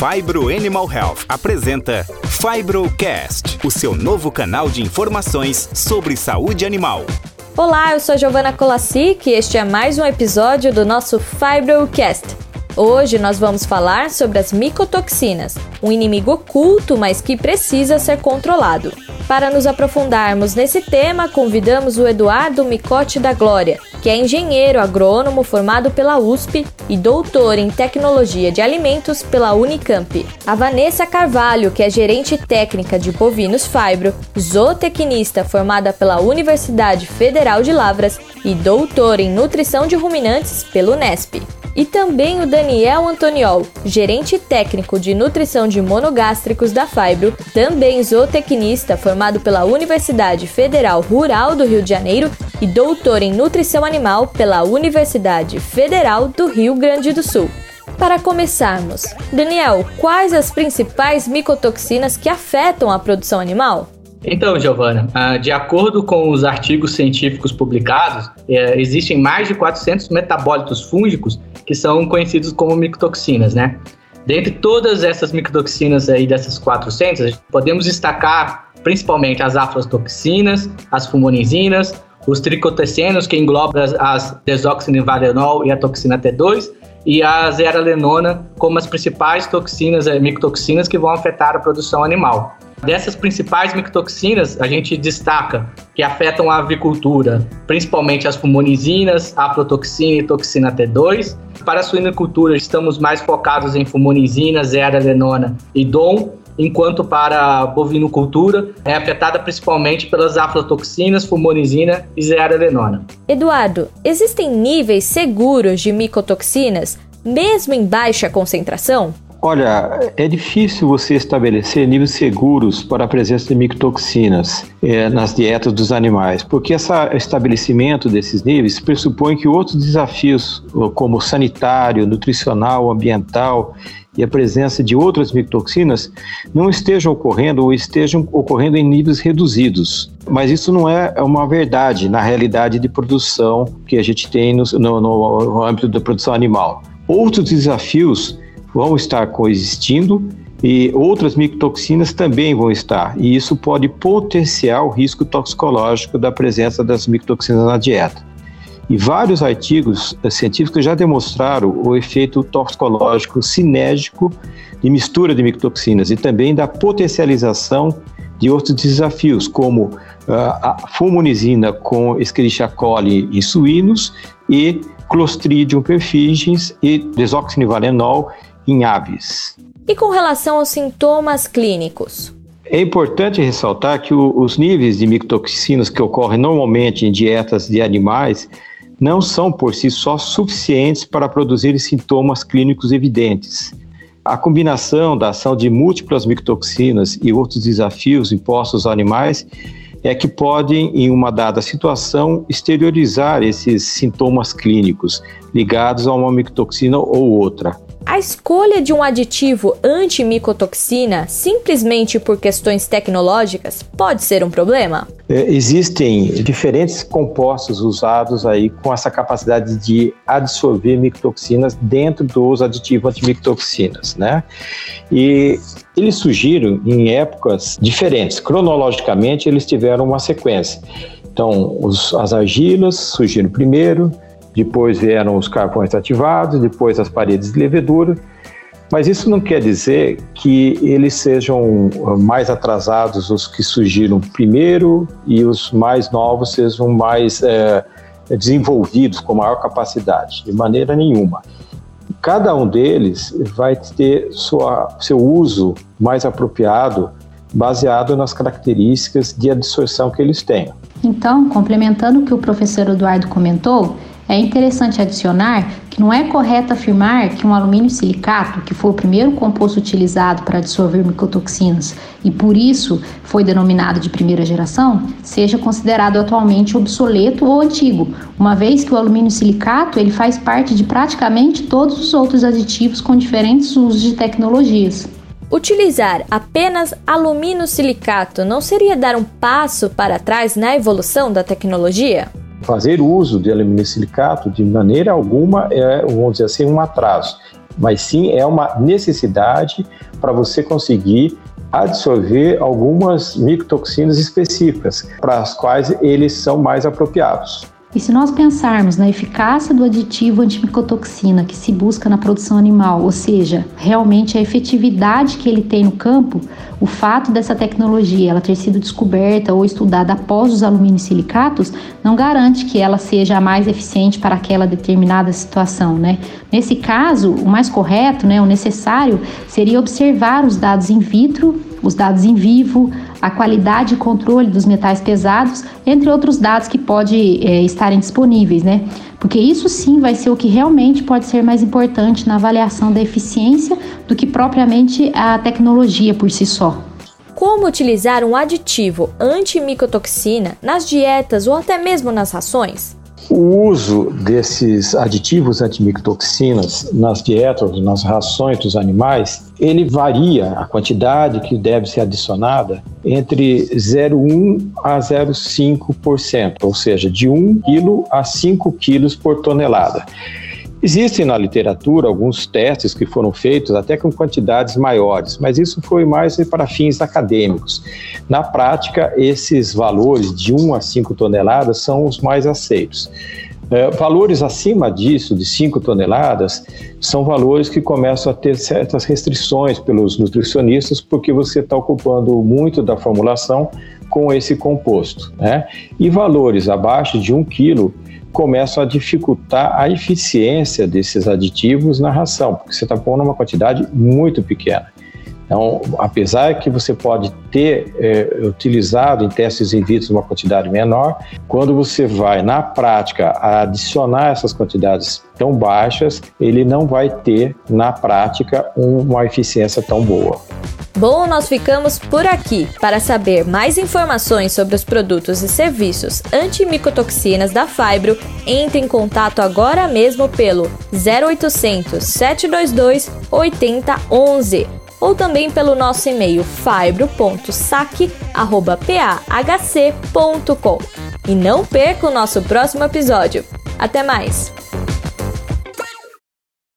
Fibro Animal Health apresenta Fibrocast, o seu novo canal de informações sobre saúde animal. Olá, eu sou Giovana Colassic e este é mais um episódio do nosso Fibrocast. Hoje nós vamos falar sobre as micotoxinas, um inimigo oculto, mas que precisa ser controlado. Para nos aprofundarmos nesse tema, convidamos o Eduardo Micote da Glória, que é engenheiro agrônomo formado pela USP e doutor em tecnologia de alimentos pela Unicamp. A Vanessa Carvalho, que é gerente técnica de bovinos fibro, zootecnista formada pela Universidade Federal de Lavras e doutor em nutrição de ruminantes pelo Unesp. E também o Daniel Antoniol, gerente técnico de nutrição de monogástricos da Fibro, também zootecnista formado pela Universidade Federal Rural do Rio de Janeiro e doutor em nutrição animal pela Universidade Federal do Rio Grande do Sul. Para começarmos, Daniel, quais as principais micotoxinas que afetam a produção animal? Então, Giovana, ah, de acordo com os artigos científicos publicados, é, existem mais de 400 metabólitos fúngicos que são conhecidos como micotoxinas, né? Dentre todas essas micotoxinas aí dessas 400, podemos destacar principalmente as aflatoxinas, as fumonizinas, os tricotecenos, que englobam as, as desoxinivalenol e a toxina T2, e a zeralenona como as principais toxinas, eh, micotoxinas que vão afetar a produção animal. Dessas principais micotoxinas, a gente destaca que afetam a avicultura, principalmente as fumonizinas, aflotoxina e toxina T2. Para a suinocultura, estamos mais focados em fumonizina, zeralenona e DOM, enquanto para a bovinocultura é afetada principalmente pelas aflatoxinas, fumonizina e zearalenona. Eduardo, existem níveis seguros de micotoxinas, mesmo em baixa concentração? Olha, é difícil você estabelecer níveis seguros para a presença de micotoxinas é, nas dietas dos animais, porque esse estabelecimento desses níveis pressupõe que outros desafios, como sanitário, nutricional, ambiental e a presença de outras micotoxinas não estejam ocorrendo ou estejam ocorrendo em níveis reduzidos. Mas isso não é uma verdade na realidade de produção que a gente tem no, no, no âmbito da produção animal. Outros desafios vão estar coexistindo e outras micotoxinas também vão estar, e isso pode potenciar o risco toxicológico da presença das micotoxinas na dieta. E vários artigos científicos já demonstraram o efeito toxicológico sinérgico de mistura de micotoxinas e também da potencialização de outros desafios, como ah, a fumonizina com Escherichia coli em suínos e Clostridium perfringens e desoxinivalenol em aves. E com relação aos sintomas clínicos? É importante ressaltar que o, os níveis de micotoxinas que ocorrem normalmente em dietas de animais não são por si só suficientes para produzir sintomas clínicos evidentes. A combinação da ação de múltiplas micotoxinas e outros desafios impostos aos animais é que podem, em uma dada situação, exteriorizar esses sintomas clínicos ligados a uma micotoxina ou outra. A escolha de um aditivo antimicotoxina simplesmente por questões tecnológicas pode ser um problema? É, existem diferentes compostos usados aí com essa capacidade de absorver micotoxinas dentro dos aditivos antimicotoxinas, né? E eles surgiram em épocas diferentes. Cronologicamente, eles tiveram uma sequência. Então, os, as argilas surgiram primeiro, depois vieram os carvões ativados, depois as paredes de levedura. Mas isso não quer dizer que eles sejam mais atrasados os que surgiram primeiro e os mais novos sejam mais é, desenvolvidos com maior capacidade, de maneira nenhuma. Cada um deles vai ter sua, seu uso mais apropriado baseado nas características de absorção que eles têm. Então, complementando o que o professor Eduardo comentou, é interessante adicionar que não é correto afirmar que um alumínio silicato, que foi o primeiro composto utilizado para dissolver micotoxinas e por isso foi denominado de primeira geração, seja considerado atualmente obsoleto ou antigo, uma vez que o alumínio silicato ele faz parte de praticamente todos os outros aditivos com diferentes usos de tecnologias. Utilizar apenas alumínio silicato não seria dar um passo para trás na evolução da tecnologia? Fazer uso de alumínio silicato de maneira alguma é, vamos dizer assim, um atraso. mas sim é uma necessidade para você conseguir absorver algumas micotoxinas específicas, para as quais eles são mais apropriados. E se nós pensarmos na eficácia do aditivo antimicotoxina que se busca na produção animal, ou seja, realmente a efetividade que ele tem no campo, o fato dessa tecnologia ela ter sido descoberta ou estudada após os alumínios silicatos não garante que ela seja a mais eficiente para aquela determinada situação, né? Nesse caso, o mais correto, né, o necessário seria observar os dados in vitro os dados em vivo, a qualidade e controle dos metais pesados, entre outros dados que podem é, estarem disponíveis, né? Porque isso sim vai ser o que realmente pode ser mais importante na avaliação da eficiência do que propriamente a tecnologia por si só. Como utilizar um aditivo antimicotoxina nas dietas ou até mesmo nas rações? O uso desses aditivos antimicotoxinas nas dietas, nas rações dos animais, ele varia a quantidade que deve ser adicionada entre 0,1 a 0,5%, ou seja, de 1 kg a 5 kg por tonelada. Existem na literatura alguns testes que foram feitos até com quantidades maiores, mas isso foi mais para fins acadêmicos. Na prática, esses valores de 1 a 5 toneladas são os mais aceitos. É, valores acima disso, de 5 toneladas, são valores que começam a ter certas restrições pelos nutricionistas, porque você está ocupando muito da formulação com esse composto. Né? E valores abaixo de 1 quilo começam a dificultar a eficiência desses aditivos na ração, porque você está pondo uma quantidade muito pequena. Então, apesar que você pode ter é, utilizado em testes in vitro uma quantidade menor, quando você vai na prática adicionar essas quantidades tão baixas, ele não vai ter na prática uma eficiência tão boa. Bom, nós ficamos por aqui. Para saber mais informações sobre os produtos e serviços antimicotoxinas da Fibro, entre em contato agora mesmo pelo 0800 722 8011 ou também pelo nosso e-mail fibro.saque@pahc.com. E não perca o nosso próximo episódio. Até mais!